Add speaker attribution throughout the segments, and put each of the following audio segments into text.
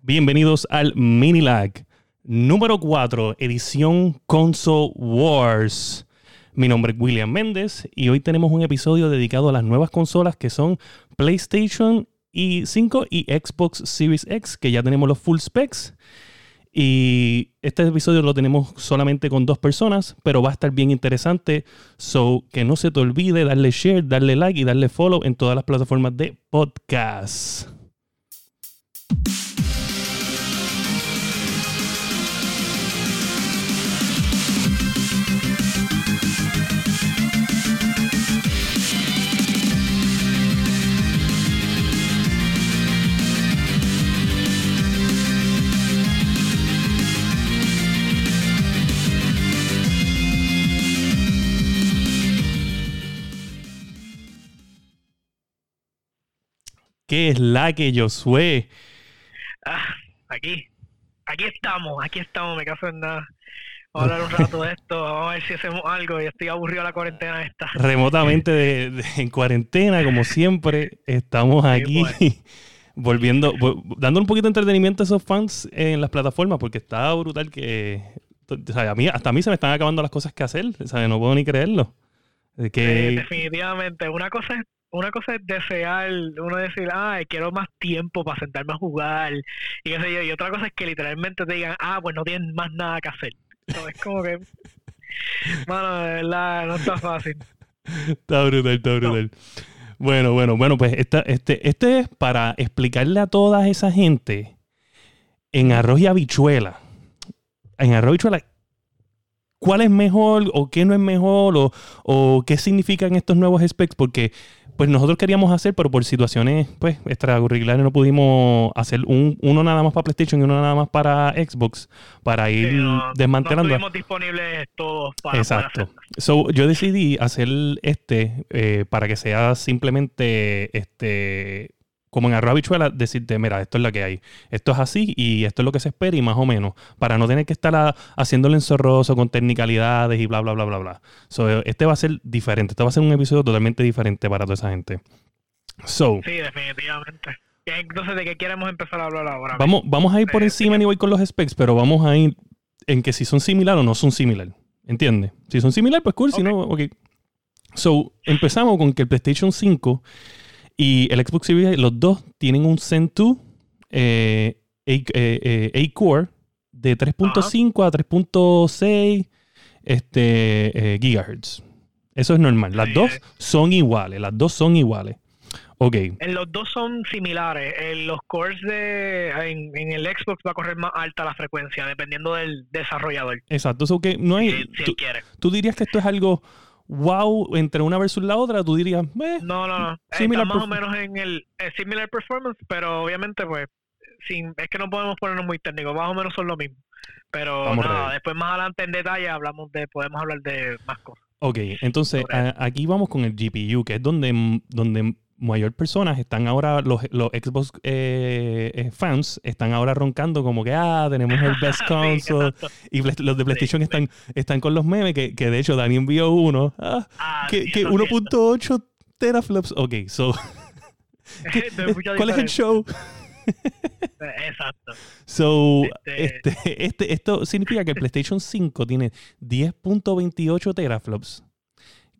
Speaker 1: Bienvenidos al Mini Lag número 4, edición Console Wars. Mi nombre es William Méndez y hoy tenemos un episodio dedicado a las nuevas consolas que son PlayStation y 5 y Xbox Series X, que ya tenemos los full specs. Y este episodio lo tenemos solamente con dos personas, pero va a estar bien interesante. So que no se te olvide darle share, darle like y darle follow en todas las plataformas de podcast. ¿Qué es la que yo soy?
Speaker 2: Ah, aquí, aquí estamos, aquí estamos, me caso en nada. Vamos a hablar un rato de esto, vamos a ver si hacemos algo. Yo estoy aburrido de la cuarentena esta.
Speaker 1: Remotamente de, en cuarentena, como siempre, estamos aquí pues. volviendo, dando un poquito de entretenimiento a esos fans en las plataformas, porque está brutal que a mí, hasta a mí se me están acabando las cosas que hacer, no puedo ni creerlo.
Speaker 2: Que... definitivamente. Una cosa es una cosa es desear, uno decir, ay, quiero más tiempo para sentarme a jugar y qué sé yo, y otra cosa es que literalmente te digan, ah, pues no tienen más nada que hacer. es como que, bueno, de verdad, no está fácil.
Speaker 1: Está brutal, está brutal. Bueno, bueno, bueno, pues esta, este, este es para explicarle a toda esa gente en arroz y habichuela. En arroz y habichuela, ¿cuál es mejor o qué no es mejor o, o qué significan estos nuevos specs? Porque pues nosotros queríamos hacer, pero por situaciones pues extracurriculares no pudimos hacer un, uno nada más para PlayStation y uno nada más para Xbox para ir desmantelando.
Speaker 2: No disponibles todos para
Speaker 1: Exacto. So, yo decidí hacer este eh, para que sea simplemente este como en arroz habichuela, decirte, mira, esto es lo que hay. Esto es así y esto es lo que se espera y más o menos. Para no tener que estar haciéndolo enzorroso con technicalidades y bla, bla, bla, bla, bla. So, este va a ser diferente. Este va a ser un episodio totalmente diferente para toda esa gente. So,
Speaker 2: sí, definitivamente. Entonces, ¿de qué queremos empezar a hablar ahora?
Speaker 1: Vamos, vamos a ir por encima ni voy con los specs, pero vamos a ir en que si son similares o no son similares. ¿Entiendes? Si son similares, pues cool. Si no, ok. So, empezamos con que el PlayStation 5 y el Xbox Series, los dos tienen un Zen 2 eh, A-Core de 3.5 a 3.6 este, eh, gigahertz. Eso es normal. Las dos son iguales. Las dos son iguales. Ok.
Speaker 2: En los dos son similares. En los cores de. En, el Xbox va a correr más alta la frecuencia, dependiendo del desarrollador.
Speaker 1: Exacto. Eso que no hay.
Speaker 2: Si, quiere.
Speaker 1: tú dirías que esto es algo wow entre una versus la otra, tú dirías,
Speaker 2: eh, no, no, no. Está más o menos en el similar performance, pero obviamente, pues, sin, es que no podemos ponernos muy técnicos, más o menos son lo mismo. Pero nada, después más adelante en detalle hablamos de, podemos hablar de más cosas.
Speaker 1: Ok, entonces aquí vamos con el GPU, que es donde, donde mayor personas están ahora, los, los Xbox eh, eh, fans están ahora roncando como que, ah, tenemos el best console. y los de PlayStation están, están con los memes, que, que, de hecho Dani envió uno, ah, ah que, que 1.8 teraflops. Ok, so. ¿Cuál es el show?
Speaker 2: Exacto.
Speaker 1: So, este... Este, este, esto significa que el PlayStation 5 tiene 10.28 teraflops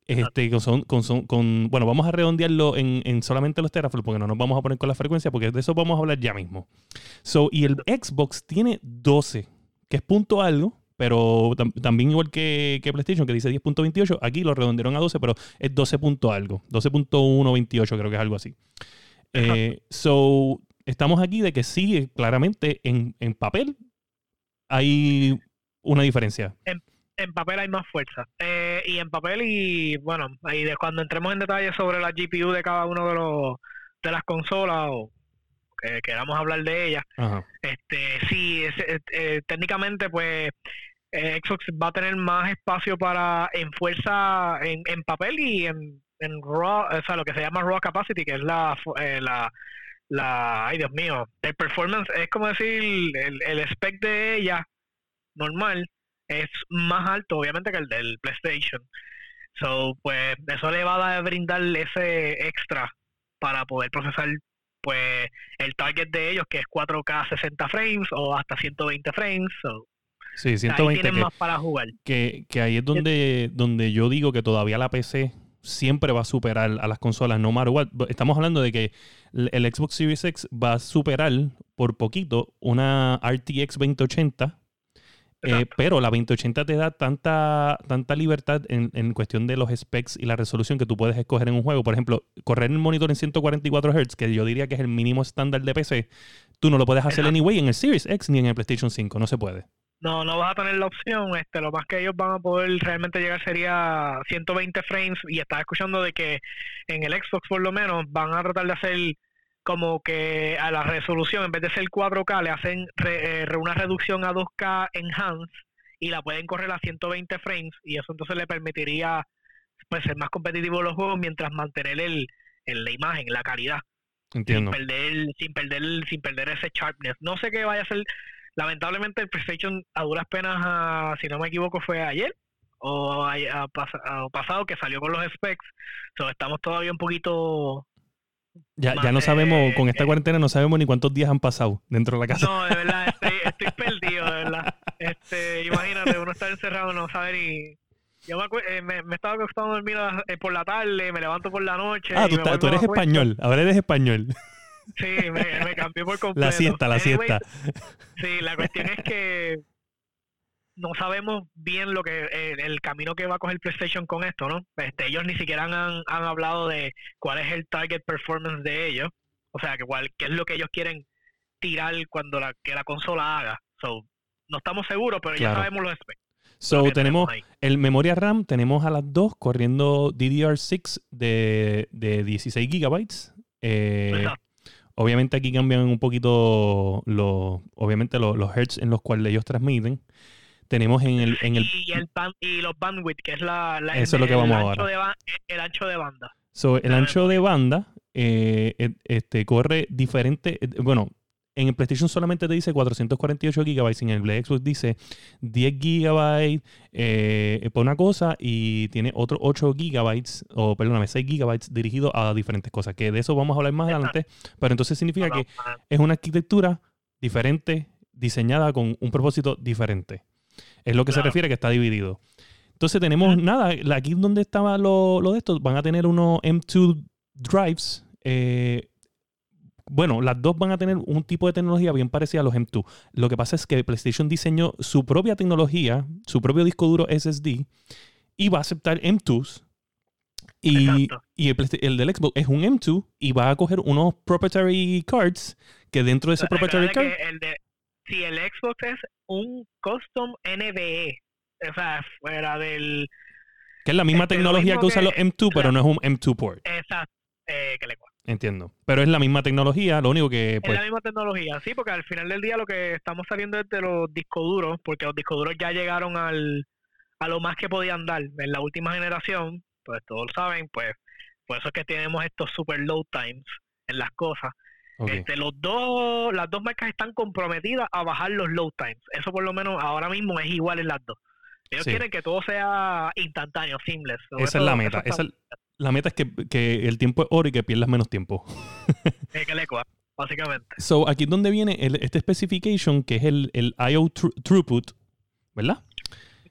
Speaker 1: este, con, con, con, bueno, vamos a redondearlo en, en, solamente los teraflops porque no nos vamos a poner con la frecuencia porque de eso vamos a hablar ya mismo. So, y el Xbox tiene 12, que es punto algo, pero también igual que, que, PlayStation, que dice 10.28, aquí lo redondearon a 12, pero es 12 punto algo, 12.128 creo que es algo así. Eh, so, estamos aquí de que sí, claramente en, en papel hay una diferencia
Speaker 2: en papel hay más fuerza. Eh, y en papel y bueno, ahí de cuando entremos en detalle sobre la GPU de cada uno de los de las consolas o que queramos hablar de ellas, este sí, eh, eh, técnicamente pues Xbox va a tener más espacio para en fuerza en, en papel y en, en raw, o sea, lo que se llama raw capacity, que es la la la ay Dios mío, el performance es como decir el, el spec de ella normal es más alto, obviamente, que el del PlayStation. So, pues eso le va a brindar ese extra para poder procesar pues el target de ellos que es 4K 60 frames o hasta 120 frames.
Speaker 1: sí, 120
Speaker 2: tienen más para jugar.
Speaker 1: Que, que ahí es donde, donde yo digo que todavía la PC siempre va a superar a las consolas, no matter what. Estamos hablando de que el Xbox Series X va a superar por poquito una RTX 2080 eh, pero la 2080 te da tanta, tanta libertad en, en, cuestión de los specs y la resolución que tú puedes escoger en un juego. Por ejemplo, correr el monitor en 144 Hz, que yo diría que es el mínimo estándar de PC, tú no lo puedes hacer anyway en el Series X ni en el PlayStation 5. No se puede.
Speaker 2: No, no vas a tener la opción. Este, lo más que ellos van a poder realmente llegar sería 120 frames. Y estás escuchando de que en el Xbox, por lo menos, van a tratar de hacer como que a la resolución, en vez de ser 4K, le hacen eh, una reducción a 2K enhanced y la pueden correr a 120 frames y eso entonces le permitiría pues ser más competitivo los juegos mientras mantener el, la imagen, la calidad.
Speaker 1: Entiendo.
Speaker 2: Sin perder, sin perder, sin perder ese sharpness. No sé qué vaya a ser. Lamentablemente el PlayStation a duras penas, si no me equivoco, fue ayer o, a, pasado que salió con los specs. So, estamos todavía un poquito
Speaker 1: ya, ya no sabemos, con esta cuarentena no sabemos ni cuántos días han pasado dentro de la casa.
Speaker 2: No, de verdad, estoy, perdido, de verdad. Este, imagínate, uno está encerrado, no sabe ni... Yo me, eh, me, estaba acostando a dormir eh, por la tarde, me levanto por la noche.
Speaker 1: Ah, tú, eres español, ahora eres español.
Speaker 2: Sí, me, me cambié por completo.
Speaker 1: La siesta, la siesta.
Speaker 2: Sí, la cuestión es que no sabemos bien lo que eh, el camino que va a coger PlayStation con esto, ¿no? Este, ellos ni siquiera han, han hablado de cuál es el target performance de ellos, o sea, que cuál, qué es lo que ellos quieren tirar cuando la, que la consola haga. So, no estamos seguros, pero ya sabemos los specs.
Speaker 1: So, tenemos, el memoria RAM, tenemos a las dos corriendo DDR6 de, de 16 gigabytes. Eh, obviamente aquí cambian un poquito los, obviamente los, los hertz en los cuales ellos transmiten. Tenemos en el... En el
Speaker 2: y, el y los bandwidth, que es la,
Speaker 1: eso es lo que vamos
Speaker 2: ancho
Speaker 1: ahora.
Speaker 2: De, el ancho de banda.
Speaker 1: el ancho de banda eh, este, corre diferente. Eh, bueno, en el PlayStation solamente te dice 448 GB, en el Xbox dice 10 GB eh, por una cosa y tiene otros 8 GB, o perdóname, 6 GB dirigido a diferentes cosas, que de eso vamos a hablar más adelante, pero entonces significa que es una arquitectura diferente, diseñada con un propósito diferente. Es lo que se refiere que está dividido. Entonces tenemos nada, aquí donde estaba lo, de estos, van a tener unos M2 drives. Eh, bueno, las dos van a tener un tipo de tecnología bien parecida a los M2. Lo que pasa es que PlayStation diseñó su propia tecnología, su propio disco duro SSD, y va a aceptar M2s. Y, y el, del Xbox es un M2 y va a coger unos proprietary cards que dentro de ese proprietary card
Speaker 2: si el Xbox es un custom NVE, o sea, fuera del...
Speaker 1: Que es la misma tecnología que, usan los M2, pero no es un M2 port.
Speaker 2: Exacto, eh, que le
Speaker 1: Entiendo. Pero es la misma tecnología, lo único que... Pues...
Speaker 2: Es la misma tecnología, sí, porque al final del día lo que estamos saliendo es de los discos duros, porque los discos duros ya llegaron al, a lo más que podían dar en la última generación, pues todos lo saben, pues por eso es que tenemos estos super low times en las cosas. Este, los dos, las dos marcas están comprometidas a bajar los load times. Eso por lo menos ahora mismo es igual en las dos. Ellos quieren que todo sea instantáneo, seamless.
Speaker 1: Esa es la meta. la meta es que, el tiempo es oro y que pierdas menos tiempo.
Speaker 2: que le básicamente.
Speaker 1: So, aquí es donde viene este specification que es el, el IO throughput, ¿verdad?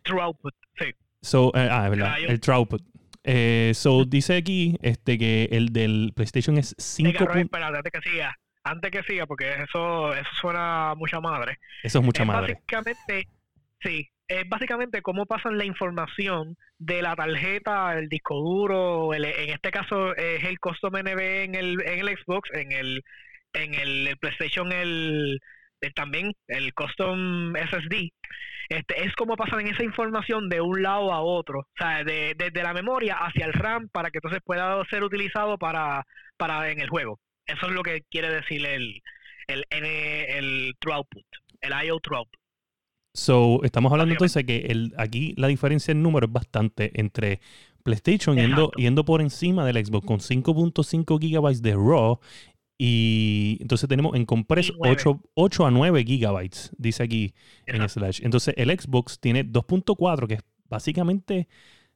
Speaker 2: Throughput, sí.
Speaker 1: So, eh, ah, es verdad, el throughput. Eh, so, dice aquí este, que el del PlayStation es 5.
Speaker 2: antes que siga. Antes que siga, porque eso, eso suena mucha madre.
Speaker 1: Eso es mucha madre.
Speaker 2: Básicamente, sí. Es básicamente cómo pasan la información de la tarjeta, el disco duro, en este caso es el custom NV en el, en el Xbox, en el, en el, PlayStation el, también el custom SSD este, es como pasan esa información de un lado a otro, o sea, desde de, la memoria hacia el RAM para que entonces pueda ser utilizado para, para en el juego. Eso es lo que quiere decir el, el, el throughput, el IO throughput.
Speaker 1: So, estamos hablando entonces que el, aquí la diferencia en número es bastante entre PlayStation yendo, yendo, por encima del Xbox con 5.5 GB de RAW y entonces tenemos en Compress 8, 8, a 9 gigabytes, dice aquí en Slash. Entonces el Xbox tiene 2.4, que es básicamente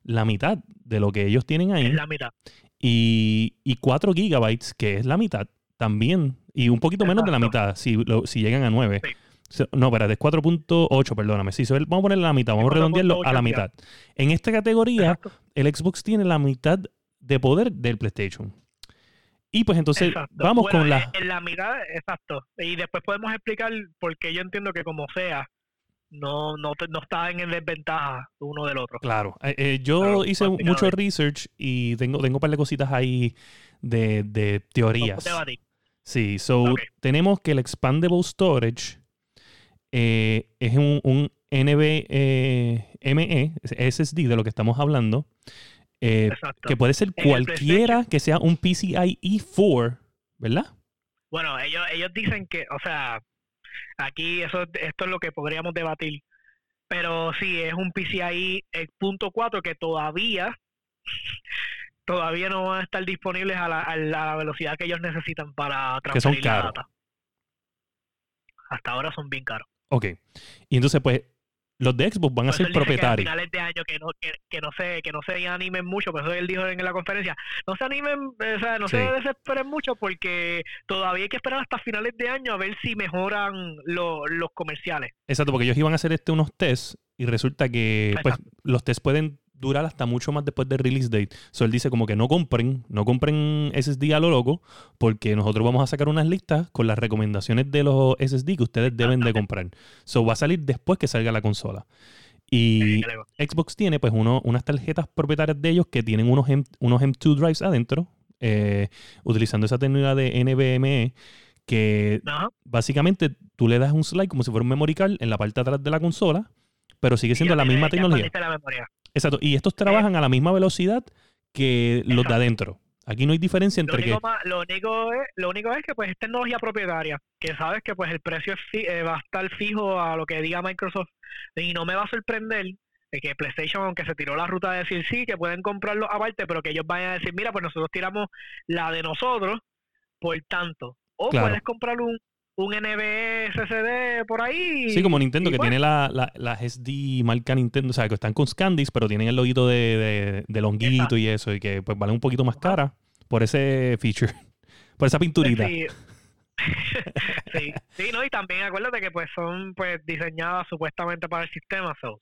Speaker 1: la mitad de lo que ellos tienen ahí.
Speaker 2: Es la mitad.
Speaker 1: Y, y 4 gigabytes, que es la mitad también, y un poquito menos de la mitad, si, si llegan a 9. No, espérate, es 4.8, perdóname. Sí, vamos a ponerle la mitad, vamos a redondearlo a la mitad. En esta categoría, el Xbox tiene la mitad de poder del PlayStation. Y pues entonces vamos con la...
Speaker 2: En la mitad, exacto. Y después podemos explicar porque yo entiendo que como sea, no, no, no está en desventaja uno del otro.
Speaker 1: Claro. Eh, eh, yo hice mucho research y tengo, tengo un par de cositas ahí de, de teorías. Sí, so tenemos que el Expandable Storage eh, es un, un NVMe, SSD de lo que estamos hablando, que puede ser cualquiera que sea un PCIe 4, ¿verdad?
Speaker 2: Bueno, ellos, ellos dicen que, o sea, Aquí eso, esto es lo que podríamos debatir. Pero sí, es un PCI punto 4 que todavía todavía no van a estar disponibles a la, a la velocidad que ellos necesitan para transferir la data. Hasta ahora son bien caros.
Speaker 1: Ok. Y entonces, pues, los de Xbox van a ser propietarios.
Speaker 2: a finales de año que no, que, no se, que no se animen mucho, pero eso él dijo en la conferencia, no se animen, o sea, no se desesperen mucho porque todavía hay que esperar hasta finales de año a ver si mejoran los comerciales.
Speaker 1: Exacto, porque ellos iban a hacer este unos tests y resulta que pues, los tests pueden durar hasta mucho más después del release date. So él dice como que no compren, no compren SSD a lo loco, porque nosotros vamos a sacar unas listas con las recomendaciones de los SSD que ustedes deben de comprar. So va a salir después que salga la consola. Y Xbox tiene pues uno, unas tarjetas propietarias de ellos que tienen unos, M, unos M2 drives adentro, eh, utilizando esa tecnología de NVMe que básicamente tú le das un slide como si fuera un memory card en la parte de atrás de la consola, pero sigue siendo la misma tecnología. Exacto. Y estos trabajan a la misma velocidad que los de adentro. Aquí no hay diferencia entre
Speaker 2: lo único que... lo, único es, lo único es que pues es tecnología propietaria, que sabes que pues el precio eh, va a estar fijo a lo que diga Microsoft y no me va a sorprender que PlayStation, aunque se tiró la ruta de decir sí, que pueden comprarlo aparte, pero que ellos vayan a decir, mira, pues nosotros tiramos la de nosotros por tanto. O puedes comprar un, un NB SSD por ahí.
Speaker 1: Sí, como Nintendo, que tiene la, la, SD marca Nintendo, o sea, que están con Scandis, pero tienen el loguito de, de, longuito y eso, y que pues valen un poquito más cara por ese feature, por esa pinturita.
Speaker 2: Sí. sí, sí, no, y también acuérdate que pues son pues diseñadas supuestamente para el sistema, so,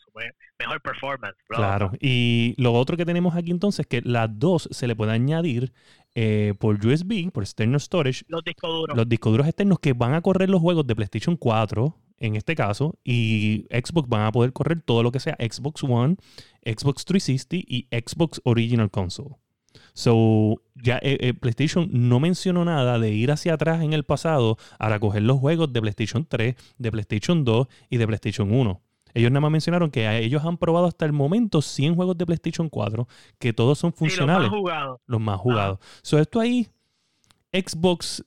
Speaker 2: mejor performance.
Speaker 1: Claro, y lo otro que tenemos aquí entonces es que las dos se le puede añadir eh, por USB, por external storage.
Speaker 2: Los discos duros.
Speaker 1: Los discos duros externos que van a correr los juegos de PlayStation 4, en este caso, y Xbox van a poder correr todo lo que sea Xbox One, Xbox 360 y Xbox Original Console. So, ya eh, eh, PlayStation no mencionó nada de ir hacia atrás en el pasado para coger los juegos de PlayStation 3, de PlayStation 2 y de PlayStation 1. Ellos nada más mencionaron que ellos han probado hasta el momento 100 juegos de PlayStation 4, que todos son funcionales. los
Speaker 2: más jugados.
Speaker 1: Los más jugados. So, esto ahí, Xbox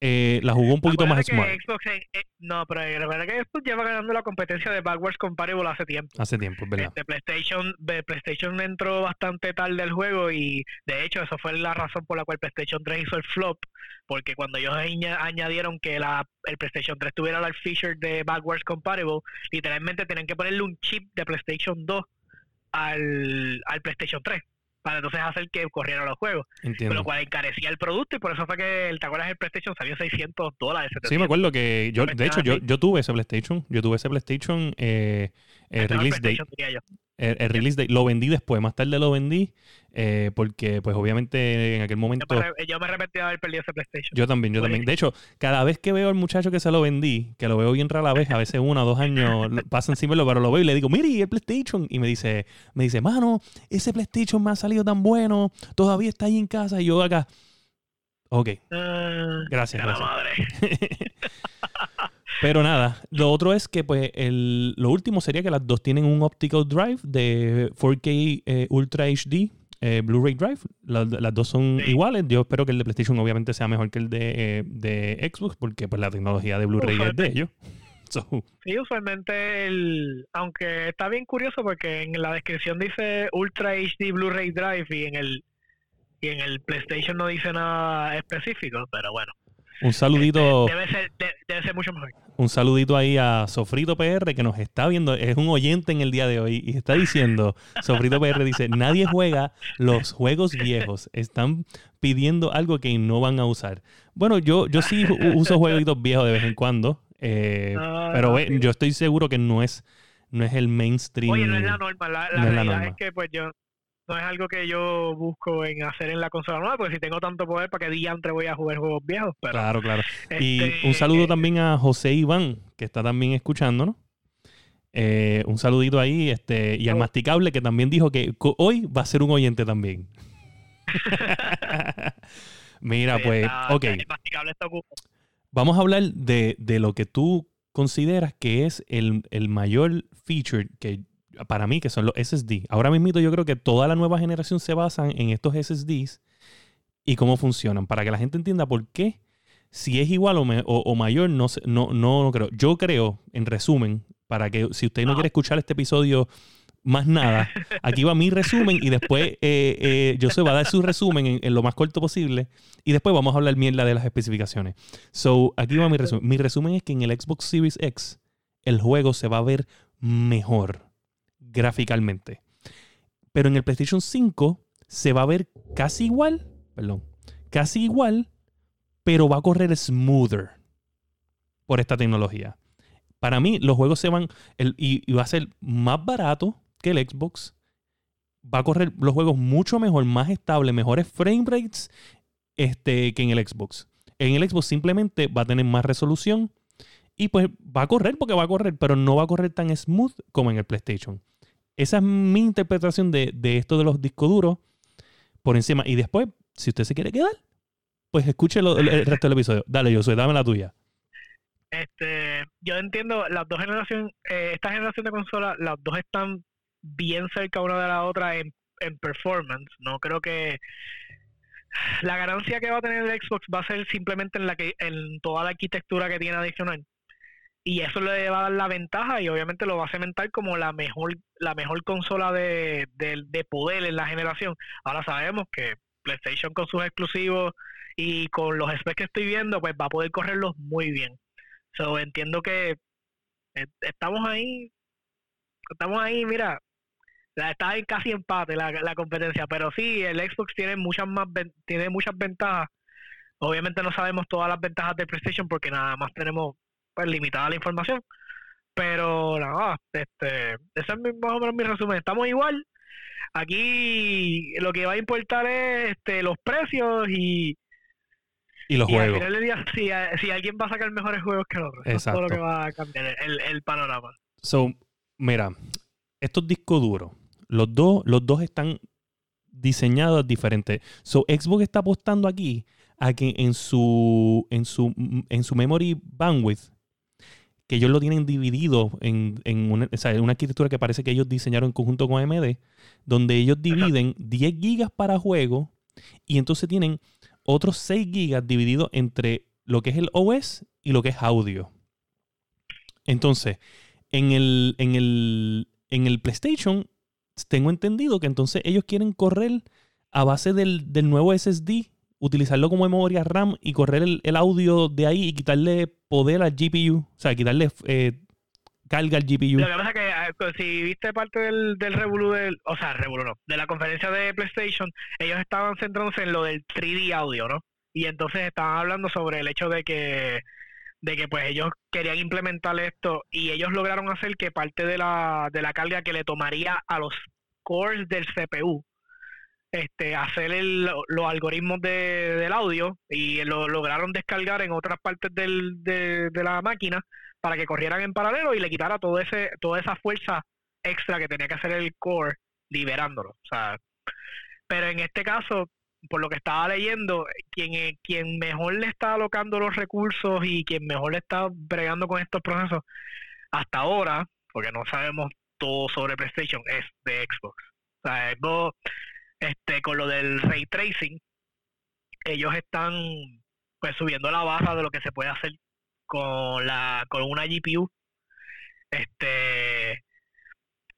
Speaker 1: eh, la jugó un poquito más smart.
Speaker 2: Eh, no, pero la verdad que Xbox lleva ganando la competencia de Backwards Compatible hace tiempo.
Speaker 1: Hace tiempo, es verdad.
Speaker 2: Este, PlayStation, PlayStation entró bastante tarde al juego y de hecho eso fue la razón por la cual PlayStation 3 hizo el flop, porque cuando ellos añadieron que la, el PlayStation 3 tuviera el feature de Backwards Compatible, literalmente tenían que ponerle un chip de PlayStation 2 al, al PlayStation 3 para entonces hacer que corrieran los juegos. Con lo cual encarecía el producto y por eso fue que, el, ¿te acuerdas? El PlayStation salió 600 dólares.
Speaker 1: Sí, me acuerdo que yo, de hecho, yo, yo tuve ese PlayStation. Yo tuve ese PlayStation eh, eh release date el, release date. Lo vendí después, más tarde lo vendí, eh, porque pues obviamente en aquel momento...
Speaker 2: Yo me, arrepentí de haber perdido ese PlayStation.
Speaker 1: Yo también, yo también. De hecho, cada vez que veo al muchacho que se lo vendí, que lo veo bien rara vez, a veces uno o dos años pasan sin verlo, pero lo veo y le digo, mire, el PlayStation. Y me dice, me dice, mano, ese PlayStation me ha salido tan bueno, todavía está ahí en casa. Y yo acá, ok. Ah, gracias, gracias. Pero nada, lo otro es que pues el, lo último sería que las dos tienen un optical drive de 4K eh, Ultra HD eh, Blu-ray Drive. las dos son iguales. Yo espero que el de PlayStation obviamente sea mejor que el de, de Xbox porque pues la tecnología de Blu-ray es de ellos.
Speaker 2: Sí, usualmente, el, aunque está bien curioso porque en la descripción dice Ultra HD Blu-ray Drive y en el y en el PlayStation no dice nada específico, pero bueno.
Speaker 1: Un saludito.
Speaker 2: Debe ser, debe ser mucho mejor.
Speaker 1: Un saludito ahí a Sofrito PR que nos está viendo. Es un oyente en el día de hoy y está diciendo: Sofrito PR dice, nadie juega los juegos viejos. Están pidiendo algo que no van a usar. Bueno, yo, yo sí uso jueguitos viejos de vez en cuando, eh, pero yo estoy seguro que no es, no es el mainstream.
Speaker 2: Oye, no es la norma. La, realidad es, que pues yo no es algo que yo busco en hacer en la consola nueva, porque si tengo tanto poder, ¿para qué diantre voy a jugar juegos viejos?
Speaker 1: claro, claro. y este, un saludo eh, también a José Iván, que está también escuchándonos. Eh, un saludito ahí, este, y al oh. masticable que también dijo que hoy va a ser un oyente también. Mira, pues, ok. Vamos a hablar de, lo que tú consideras que es el, mayor feature que para mí, que son los SSD. Ahora mismo yo creo que toda la nueva generación se basa en estos SSDs y cómo funcionan, para que la gente entienda por qué, si es igual o, mayor, no, no, no creo. Yo creo, en resumen, para que si usted no quiere escuchar este episodio más nada, aquí va mi resumen y después eh, eh, yo se va a dar su resumen en, lo más corto posible y después vamos a hablar mierda de las especificaciones. So, aquí va mi resumen. Mi resumen es que en el Xbox Series X el juego se va a ver mejor gráficamente. Pero en el PlayStation 5 se va a ver casi igual, perdón, casi igual, pero va a correr smoother por esta tecnología. Para mí, los juegos se van y, va a ser más barato que el Xbox. Va a correr los juegos mucho mejor, más estable, mejores frame rates este, que en el Xbox. En el Xbox simplemente va a tener más resolución y pues va a correr porque va a correr, pero no va a correr tan smooth como en el PlayStation. Esa es mi interpretación de, esto de los discos duros por encima. Y después, si usted se quiere quedar, pues escuche el, resto del episodio. Dale, yo soy, dame la tuya.
Speaker 2: Este, yo entiendo, las dos generaciones, eh, esta generación de consolas, las dos están bien cerca una de la otra en, performance. No creo que la ganancia que va a tener el Xbox va a ser simplemente en la que en toda la arquitectura que tiene adicional. Y eso le va a dar la ventaja y obviamente lo va a cementar como la mejor la mejor consola de, de poder en la generación. Ahora sabemos que PlayStation con sus exclusivos y con los specs que estoy viendo, pues va a poder correrlos muy bien. So, entiendo que eh, estamos ahí, estamos ahí, mira, está ahí casi empate la, la competencia, pero sí, el Xbox tiene muchas más tiene muchas ventajas. Obviamente no sabemos todas las ventajas de PlayStation porque nada más tenemos pues, limitada la información. Pero nada, este, ese es más o menos mi resumen. Estamos igual. Aquí lo que va a importar es este, los precios y,
Speaker 1: y los juegos.
Speaker 2: Al final si, si, alguien va a sacar mejores juegos que otros. Eso es todo lo que va a cambiar el, el panorama.
Speaker 1: So, mira, estos discos duros, los dos, los dos están diseñados diferentes. So, Xbox está apostando aquí a que en su, en su, en su memory bandwidth, que ellos lo tienen dividido en, en una, o sea, una, arquitectura que parece que ellos diseñaron en conjunto con AMD, donde ellos dividen 10 gigas para juego y entonces tienen otros 6 gigas divididos entre lo que es el OS y lo que es audio. Entonces, en el, en el, en el PlayStation, tengo entendido que entonces ellos quieren correr a base del, nuevo SSD, utilizarlo como memoria RAM y correr el, audio de ahí y quitarle poder al GPU, o sea, quitarle eh, carga al GPU.
Speaker 2: Lo que pasa es que ah, si viste parte del, del Revolu, del, o sea, Revolu no, de la conferencia de PlayStation, ellos estaban centrándose en lo del 3D audio, ¿no? Y entonces estaban hablando sobre el hecho de que de que pues ellos querían implementar esto y ellos lograron hacer que parte de la, de la carga que le tomaría a los cores del CPU este hacer los algoritmos de, del audio y lo lograron descargar en otras partes del, de, la máquina para que corrieran en paralelo y le quitara todo ese, toda esa fuerza extra que tenía que hacer el core liberándolo. O sea, pero en este caso, por lo que estaba leyendo, quien, quien mejor le está alocando los recursos y quien mejor le está bregando con estos procesos hasta ahora, porque no sabemos todo sobre PlayStation, es de Xbox. O sea, Xbox, este, con lo del ray tracing, ellos están pues subiendo la barra de lo que se puede hacer con la con una GPU este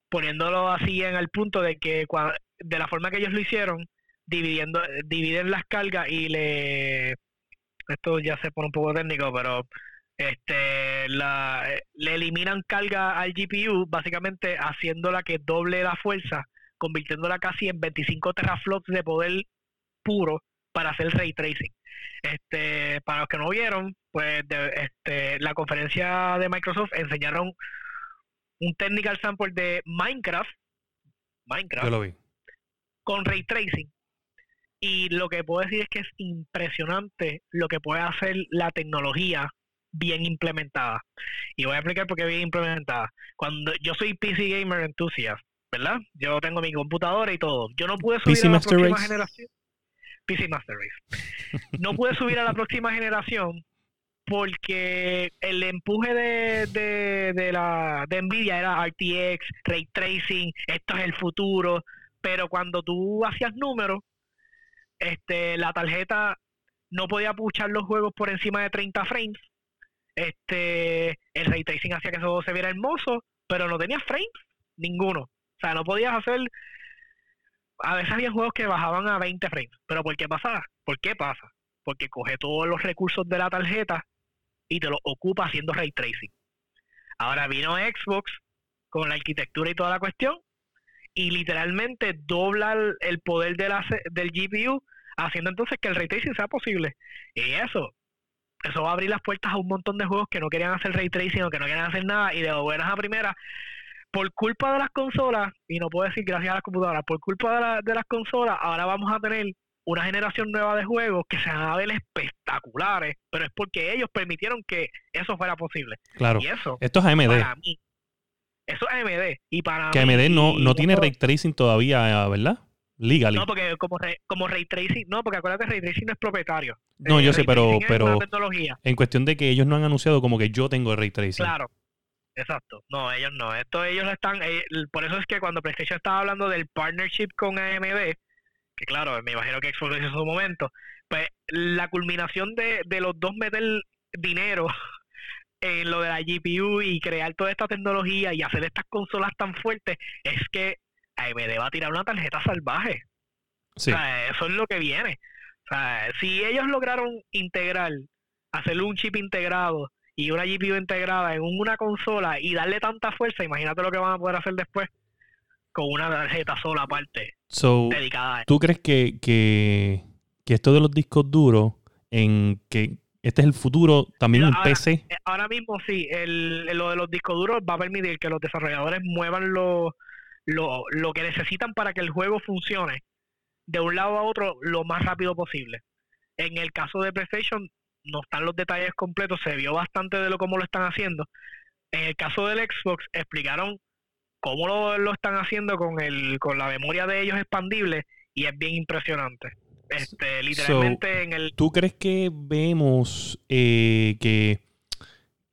Speaker 2: poniéndolo así en el punto de que de la forma que ellos lo hicieron dividiendo dividen las cargas y le esto ya se pone un poco técnico pero este la, le eliminan carga al GPU básicamente haciéndola que doble la fuerza convirtiéndola casi en 25 teraflops de poder puro para hacer ray tracing. Este, para los que no vieron, pues este, la conferencia de Microsoft enseñaron un technical sample de Minecraft, Minecraft, con ray tracing. Y lo que puedo decir es que es impresionante lo que puede hacer la tecnología bien implementada. Y voy a explicar por qué bien implementada. Cuando yo soy PC gamer enthusiast, ¿verdad? Yo tengo mi computadora y todo. Yo no pude subir a la próxima generación. PC Master Race. No pude subir a la próxima generación porque el empuje de, de, de, la de Nvidia era RTX, ray tracing, esto es el futuro, pero cuando tú hacías números, este la tarjeta no podía puchar los juegos por encima de 30 frames. Este el ray tracing hacía que eso se viera hermoso, pero no tenía frames ninguno. O sea, no podías hacer a veces había juegos que bajaban a 20 frames. ¿Pero por qué pasa? ¿Por qué pasa? Porque coge todos los recursos de la tarjeta y te los ocupa haciendo ray tracing. Ahora vino Xbox con la arquitectura y toda la cuestión y literalmente dobla el, poder del GPU haciendo entonces que el ray tracing sea posible. Y eso, eso va a abrir las puertas a un montón de juegos que no querían hacer ray tracing o que no querían hacer nada y de buenas a primeras por culpa de las consolas, y no puedo decir gracias a las computadoras, por culpa de, las consolas, ahora vamos a tener una generación nueva de juegos que se van a ver espectaculares, pero es porque ellos permitieron que eso fuera posible.
Speaker 1: Claro.
Speaker 2: Y eso,
Speaker 1: Esto es AMD.
Speaker 2: Para mí, eso es AMD. Y para
Speaker 1: que AMD no, no tiene ray tracing todavía, ¿verdad? Legally.
Speaker 2: No, porque como, como ray tracing, no, porque acuérdate, ray tracing no es propietario.
Speaker 1: No, yo sé, pero, pero en cuestión de que ellos no han anunciado como que yo tengo el ray tracing.
Speaker 2: Claro, Exacto, no, ellos no. Esto ellos están, eh, por eso es que cuando PlayStation estaba hablando del partnership con AMD, que claro, me imagino que Xbox en su momento, pues la culminación de, de los dos meter dinero en lo de la GPU y crear toda esta tecnología y hacer estas consolas tan fuertes es que AMD va a tirar una tarjeta salvaje. O sea, eso es lo que viene. O sea, si ellos lograron integrar, hacer un chip integrado y una GPU integrada en una consola y darle tanta fuerza, imagínate lo que van a poder hacer después con una tarjeta sola aparte dedicada
Speaker 1: ¿Tú crees que, que, esto de los discos duros, en que este es el futuro también en PC?
Speaker 2: Eh, ahora mismo sí, el, lo de los discos duros va a permitir que los desarrolladores muevan lo, lo, lo que necesitan para que el juego funcione de un lado a otro lo más rápido posible. En el caso de PlayStation, no están los detalles completos, se vio bastante de lo cómo lo están haciendo. En el caso del Xbox explicaron cómo lo, están haciendo con el con la memoria de ellos expandible y es bien impresionante. Este, literalmente en el
Speaker 1: ¿Tú crees que vemos eh, que,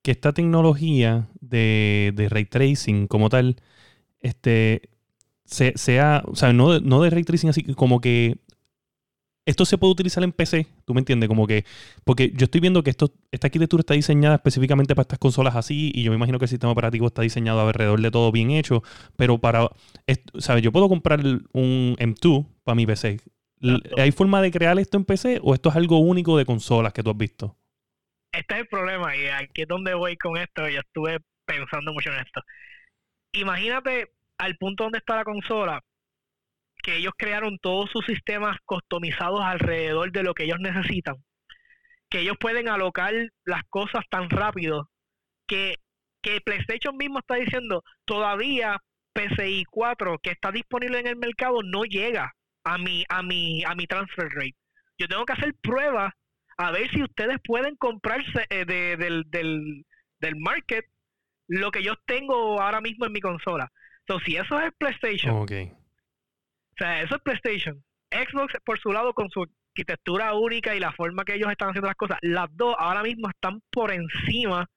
Speaker 1: que esta tecnología de, de ray tracing como tal este sea, o sea, no, no de ray tracing así como que esto se puede utilizar en PC, tú me entiendes, como que, porque yo estoy viendo que esto, esta arquitectura está diseñada específicamente para estas consolas así, y yo me imagino que el sistema operativo está diseñado alrededor de todo bien hecho, pero para, ¿sabes? Yo puedo comprar un M2 para mi PC. ¿Hay forma de crear esto en PC o esto es algo único de consolas que tú has visto?
Speaker 2: Este es el problema y aquí es donde voy con esto. Yo estuve pensando mucho en esto. Imagínate al punto donde está la consola, que ellos crearon todos sus sistemas customizados alrededor de lo que ellos necesitan, que ellos pueden alocar las cosas tan rápido que, que PlayStation mismo está diciendo, todavía PCI 4 que está disponible en el mercado no llega a mi, a mi, a mi transfer rate. Yo tengo que hacer pruebas a ver si ustedes pueden comprarse eh, del, del, del market lo que yo tengo ahora mismo en mi consola. Entonces, si eso es PlayStation. O sea, eso es PlayStation. Xbox, por su lado, con su arquitectura única y la forma que ellos están haciendo las cosas, las dos ahora mismo están por encima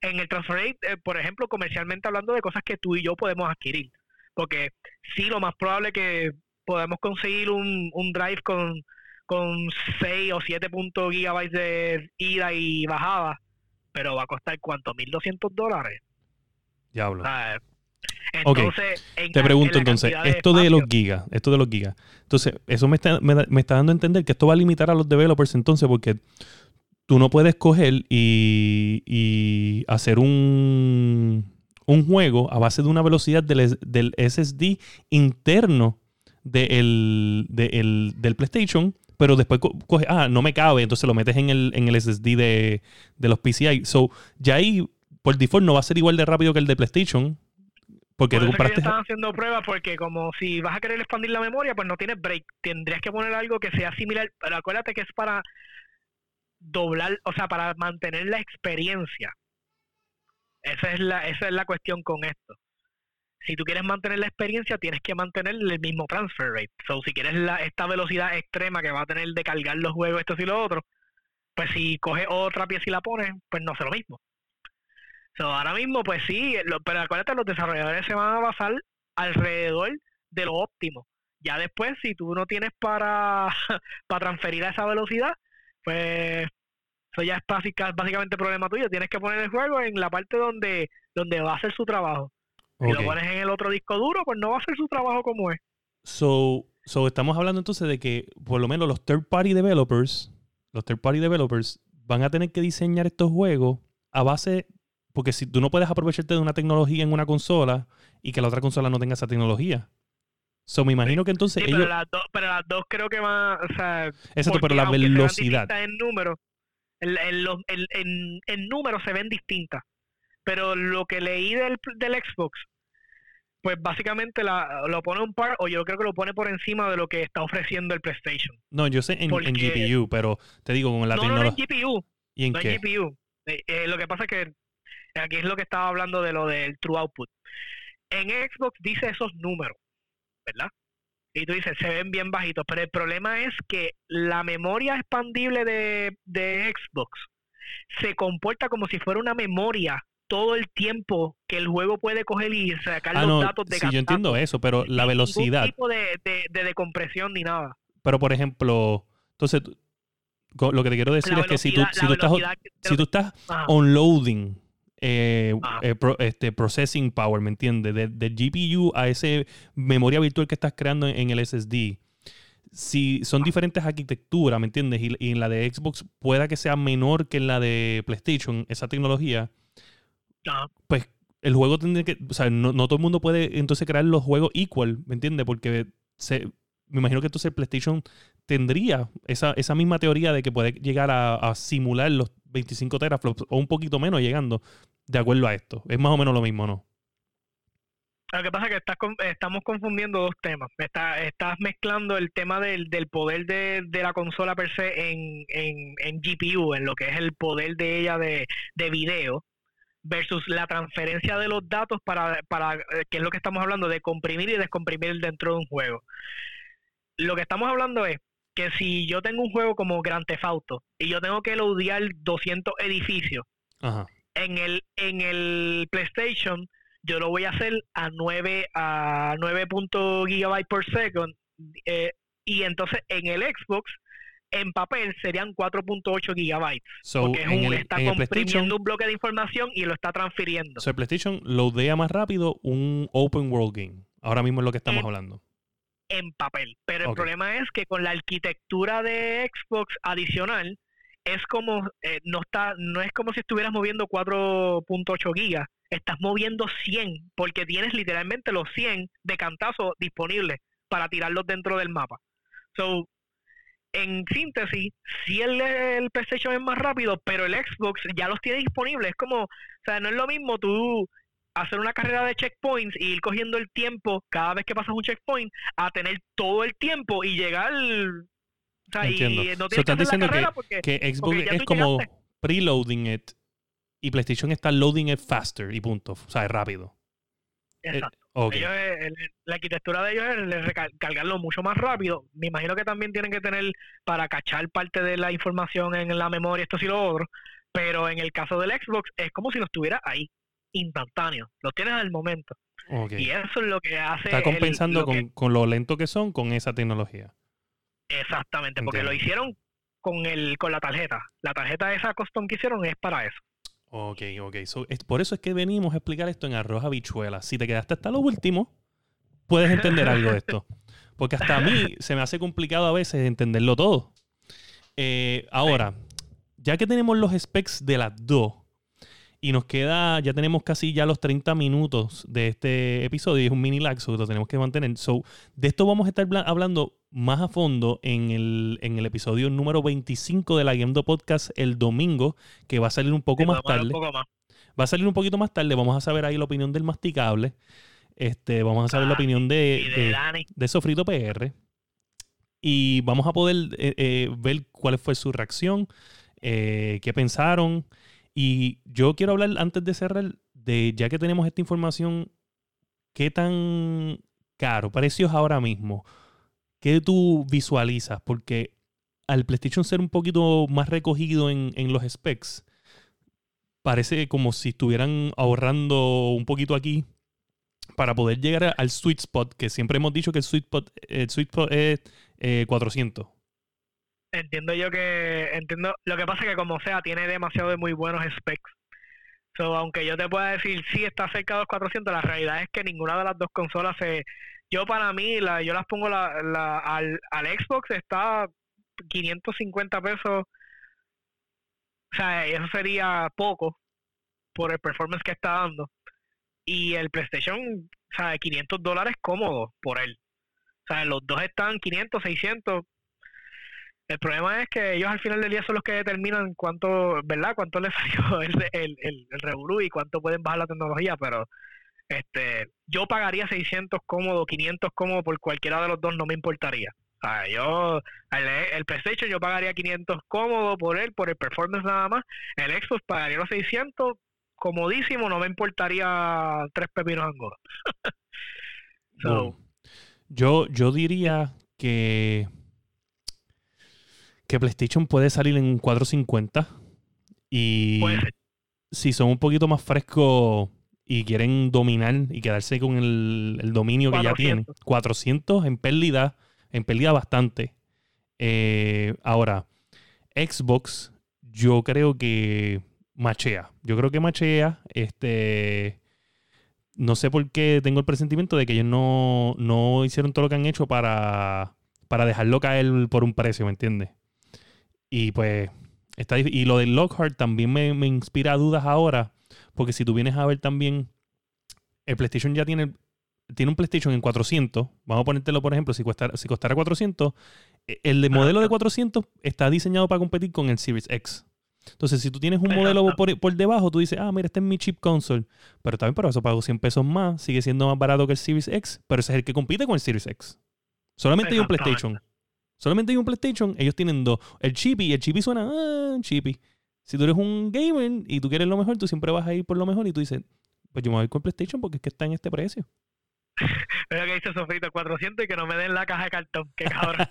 Speaker 2: en el transfer rate, eh, por ejemplo, comercialmente hablando de cosas que tú y yo podemos adquirir. Porque sí, lo más probable que podemos conseguir un, un drive con, con 6 o 7 gigabytes de ida y bajada, pero va a costar cuánto, 1.200 dólares.
Speaker 1: Diablo. O sea, entonces, te pregunto entonces, esto de, los gigas, esto de los gigas. Entonces, eso me está, me, está dando a entender que esto va a limitar a los developers entonces porque tú no puedes coger y, hacer un, un, juego a base de una velocidad del, del SSD interno del, del PlayStation pero después coge, ah, no me cabe, entonces lo metes en el, en el SSD de, de los PCI. So, ya ahí, por default, no va a ser igual de rápido que el de PlayStation. Porque
Speaker 2: tú compraste. están haciendo pruebas porque, como si vas a querer expandir la memoria, pues no tienes break. Tendrías que poner algo que sea similar. Pero acuérdate que es para doblar, o sea, para mantener la experiencia. Esa es la, esa es la cuestión con esto si tú quieres mantener la experiencia, tienes que mantener el mismo transfer rate. So, si quieres la, esta velocidad extrema que va a tener de cargar los juegos, estos y lo otro, pues si coges otra pieza y la pones, pues no hace lo mismo. So, ahora mismo, pues sí, pero acuérdate, los desarrolladores se van a basar alrededor de lo óptimo. Ya después, si tú no tienes para, para transferir a esa velocidad, pues eso ya es básicamente problema tuyo. Tienes que poner el juego en la parte donde, donde va a hacer su trabajo. Si lo pones en el otro disco duro, pues no va a hacer su trabajo como es.
Speaker 1: So, so estamos hablando entonces de que por lo menos los third party developers, los third party developers van a tener que diseñar estos juegos a base porque si tú no puedes aprovecharte de una tecnología en una consola y que la otra consola no tenga esa tecnología. So, me imagino que entonces
Speaker 2: sí, pero, las dos, pero las dos creo que van, o sea,
Speaker 1: exacto, pero la velocidad
Speaker 2: en número, en, en, en número se ven distintas. Pero lo que leí del, del Xbox pues básicamente la, lo pone un par, o yo creo que lo pone por encima de lo que está ofreciendo el PlayStation.
Speaker 1: No, yo sé en, GPU, pero te digo, con la tecnología.
Speaker 2: No, en GPU.
Speaker 1: ¿Y en
Speaker 2: no
Speaker 1: qué?
Speaker 2: en GPU. Eh, eh, lo que pasa es que aquí es lo que estaba hablando de lo del True Output. En Xbox dice esos números, ¿verdad? Y tú dices, se ven bien bajitos, pero el problema es que la memoria expandible de, de Xbox se comporta como si fuera una memoria todo el tiempo que el juego puede coger y sacar ah, los datos de
Speaker 1: Sí, yo entiendo eso, pero la velocidad.
Speaker 2: Ningún tipo de, de, decompresión ni nada.
Speaker 1: Pero, por ejemplo, entonces, lo que te quiero decir es que si tú, si tú estás, si tú estás unloading eh, eh este, processing power, ¿me entiendes? Del de GPU a ese memoria virtual que estás creando en, el SSD. Si son diferentes arquitecturas, ¿me entiendes? Y, y, en la de Xbox pueda que sea menor que en la de PlayStation, esa tecnología pues el juego tendría que, o sea, no, todo el mundo puede entonces crear los juegos equal, ¿me entiendes? Porque se, me imagino que entonces PlayStation tendría esa, esa misma teoría de que puede llegar a, simular los 25 teraflops o un poquito menos llegando de acuerdo a esto. Es más o menos lo mismo, ¿no?
Speaker 2: Lo que pasa es que estamos confundiendo dos temas. estás mezclando el tema del, poder de, la consola per se en, GPU, en lo que es el poder de ella de, de video, versus la transferencia de los datos para, para eh, que es lo que estamos hablando de comprimir y descomprimir dentro de un juego. Lo que estamos hablando es que si yo tengo un juego como Grand Theft Auto y yo tengo que loadear 200 edificios, en el en el PlayStation yo lo voy a hacer a 9 a 9. gigabytes per second eh, y entonces en el Xbox en papel serían 4.8 gigabytes. porque es un, está comprimiendo un bloque de información y lo está transfiriendo.
Speaker 1: So, el PlayStation loadea más rápido un open world game. Ahora mismo es lo que estamos hablando.
Speaker 2: En papel. Pero el problema es que con la arquitectura de Xbox adicional, es como, eh, no está, no es como si estuvieras moviendo 4.8 gigas, estás moviendo 100, porque tienes literalmente los 100 de cantazo disponibles para tirarlos dentro del mapa. So, en síntesis, si el, el PlayStation es más rápido, pero el Xbox ya los tiene disponibles. Es como, o sea, no es lo mismo tú hacer una carrera de checkpoints y ir cogiendo el tiempo cada vez que pasas un checkpoint a tener todo el tiempo y llegar. O sea, y no tienes que
Speaker 1: diciendo que, Xbox es como preloading it y PlayStation está loading it faster y punto. O sea, es rápido.
Speaker 2: Exacto. Eh, la arquitectura de ellos es recargarlo mucho más rápido. Me imagino que también tienen que tener para cachar parte de la información en la memoria, esto y lo otro. Pero en el caso del Xbox es como si lo estuviera ahí, instantáneo. Lo tienes al momento. Y eso es lo que hace.
Speaker 1: Está compensando con, lo lento que son con esa tecnología.
Speaker 2: Exactamente, porque lo hicieron con el con la tarjeta. La tarjeta esa custom que hicieron es para eso.
Speaker 1: Ok, ok. por eso es que venimos a explicar esto en arroz habichuela. Si te quedaste hasta lo último, puedes entender algo de esto. Porque hasta a mí se me hace complicado a veces entenderlo todo. Eh, ahora, ya que tenemos los specs de las dos, Y nos queda, ya tenemos casi ya los 30 minutos de este episodio y es un mini lag, so lo tenemos que mantener. So, de esto vamos a estar hablando más a fondo en el, en el episodio número 25 de la Game Podcast el domingo, que va a salir un poco más tarde. Va a salir un poquito más tarde, vamos a saber ahí la opinión del masticable. Este, vamos a saber la ah, opinión de, de, Sofrito PR. Y vamos a poder eh, eh, ver cuál fue su reacción, eh, qué pensaron. Y yo quiero hablar antes de cerrar de, ya que tenemos esta información, qué tan caro, precios ahora mismo, qué tú visualizas, porque al PlayStation ser un poquito más recogido en, los specs, parece como si estuvieran ahorrando un poquito aquí para poder llegar al sweet spot, que siempre hemos dicho que el sweet spot, el sweet spot es 400.
Speaker 2: Entiendo yo que entiendo lo que pasa es que como sea tiene demasiado de muy buenos specs. So, aunque yo te pueda decir sí está cerca de los 400 la realidad es que ninguna de las dos consolas se yo para mí la yo las pongo la, la al, al Xbox está 550 pesos. O sea eso sería poco por el performance que está dando. Y el PlayStation o sea 500 dólares cómodo por él. O sea los dos están 500 600 el problema es que ellos al final del día son los que determinan cuánto, ¿verdad? Cuánto les salió el, el, el, el y cuánto pueden bajar la tecnología, pero este yo pagaría 600 cómodo, 500 cómodo por cualquiera de los dos, no me importaría. O sea, yo, el, el PlayStation yo pagaría 500 cómodo por él, por el performance nada más. El Xbox pagaría los 600 comodísimo, no me importaría tres pepinos angola.
Speaker 1: so, yo, yo diría que que PlayStation puede salir en 450 y si son un poquito más frescos y quieren dominar y quedarse con el, dominio que ya tienen, 400 en pérdida, en pérdida bastante. Eh, ahora, Xbox, yo creo que machea. Yo creo que machea. Este. No sé por qué tengo el presentimiento de que ellos no, no hicieron todo lo que han hecho para, para dejarlo caer por un precio, ¿me entiendes? Y pues, está Y lo del Lockhart también me, inspira dudas ahora, porque si tú vienes a ver también, el PlayStation ya tiene, tiene un PlayStation en 400. Vamos a ponértelo, por ejemplo, si, costara, si costara 400, e, el de modelo de 400 está diseñado para competir con el Series X. Entonces, si tú tienes un modelo por, debajo, tú dices, ah, mira, este es mi chip console. Pero también, pero eso pago 100 pesos más. Sigue siendo más barato que el Series X, pero ese es el que compite con el Series X. Solamente hay un PlayStation. Solamente hay un PlayStation, ellos tienen dos. El chippy, el chippy suena, ah, chippy. Si tú eres un gamer y tú quieres lo mejor, tú siempre vas a ir por lo mejor y tú dices, pues yo me voy con PlayStation porque es que está en este precio.
Speaker 2: Pero que dice Sofrito, 400 y que no me den la caja de cartón. Qué cabrón.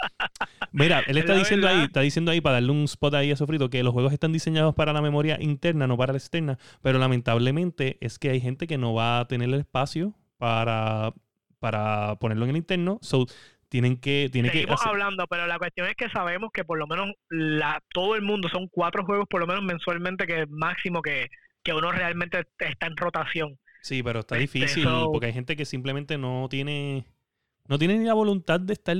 Speaker 1: Mira, él está diciendo ahí, está diciendo ahí para darle un spot ahí a Sofrito que los juegos están diseñados para la memoria interna, no para la externa, pero lamentablemente es que hay gente que no va a tener el espacio para, para ponerlo en el interno. So, tienen que... Tienen
Speaker 2: Seguimos hablando, pero la cuestión es que sabemos que por lo menos la, todo el mundo, son cuatro juegos por lo menos mensualmente que máximo que, que uno realmente está en rotación.
Speaker 1: Sí, pero está este, difícil porque hay gente que simplemente no tiene... No tiene ni la voluntad de estar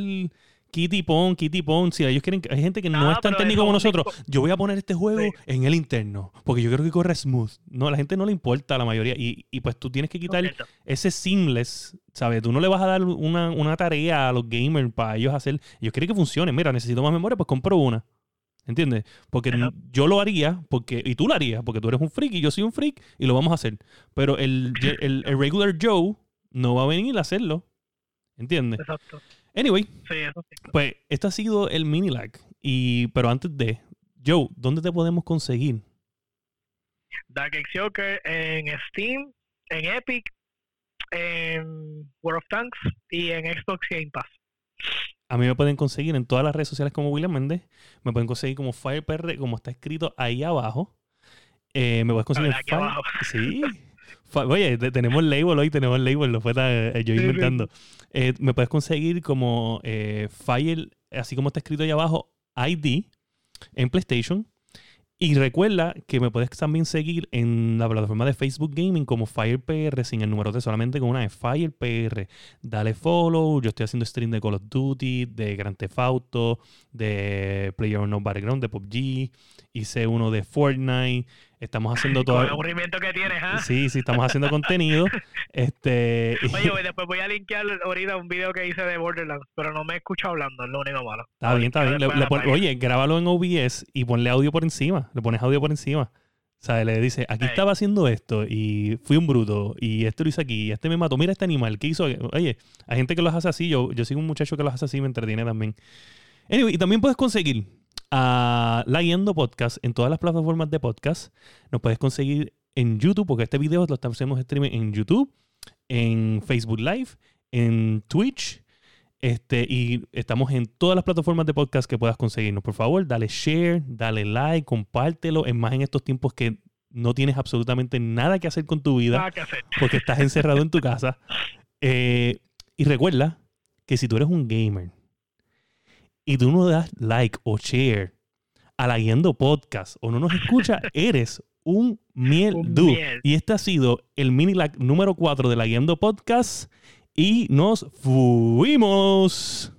Speaker 1: Kitty Pong, Kitty Pong, si ellos quieren, hay gente que no, es tan técnico como nosotros, yo voy a poner este juego en el interno, porque yo creo que corre smooth. No, a la gente no le importa a la mayoría. Y, y pues tú tienes que quitar ese seamless, ¿sabes? Tú no le vas a dar una, una tarea a los gamers para ellos hacer. Ellos quieren que funcione. Mira, necesito más memoria, pues compro una. ¿Entiendes? Porque yo lo haría, porque, y tú lo harías, porque tú eres un freak y yo soy un freak, y lo vamos a hacer. Pero el, el, el regular Joe no va a venir a hacerlo. ¿Entiendes? Exacto. Anyway, pues esto ha sido el mini lag. Y, pero antes de, Joe, ¿dónde te podemos conseguir?
Speaker 2: Dark Joker en Steam, en Epic, en World of Tanks y en Xbox Game Pass.
Speaker 1: A mí me pueden conseguir en todas las redes sociales como William Méndez. Me pueden conseguir como FirePR, como está escrito ahí abajo. Eh, me puedes conseguir
Speaker 2: aquí abajo.
Speaker 1: Sí. Oye, tenemos el label hoy, tenemos el label, lo fue eh, yo inventando. Eh, me puedes conseguir como eh, Fire, así como está escrito ahí abajo, ID en PlayStation. Y recuerda que me puedes también seguir en la plataforma de Facebook Gaming como FirePR, sin el número T, solamente con una de FirePR. Dale follow. Yo estoy haciendo stream de Call of Duty, de Grand Theft Auto, de Player No Background, de PUBG. Hice uno de Fortnite. Estamos haciendo todo.
Speaker 2: El aburrimiento que tienes, ¿ah?
Speaker 1: Sí, sí, estamos haciendo contenido. este...
Speaker 2: Oye, después voy a linkear ahorita un video que hice de Borderlands, pero no me escucho hablando, es lo único malo.
Speaker 1: Está bien, está bien. oye, grábalo en OBS y ponle audio por encima. Le pones audio por encima. O sea, le dice, aquí estaba haciendo esto y fui un bruto y esto lo hice aquí y este me mató. Mira este animal, ¿qué hizo? Oye, hay gente que lo hace así. Yo, yo sigo un muchacho que lo hace así y me entretiene también. Anyway, y también puedes conseguir a La Guiando Podcast en todas las plataformas de podcast. Nos puedes conseguir en YouTube, porque este video lo estamos haciendo streaming en YouTube, en Facebook Live, en Twitch. Este, y estamos en todas las plataformas de podcast que puedas conseguirnos. Por favor, dale share, dale like, compártelo. Es más en estos tiempos que no tienes absolutamente nada que hacer con tu vida porque estás encerrado en tu casa. Eh, y recuerda que si tú eres un gamer y tú no das like o share a la Guiando Podcast o no nos escucha, eres un miel dude. Y este ha sido el mini lag número 4 de la Guiando Podcast y nos fuimos.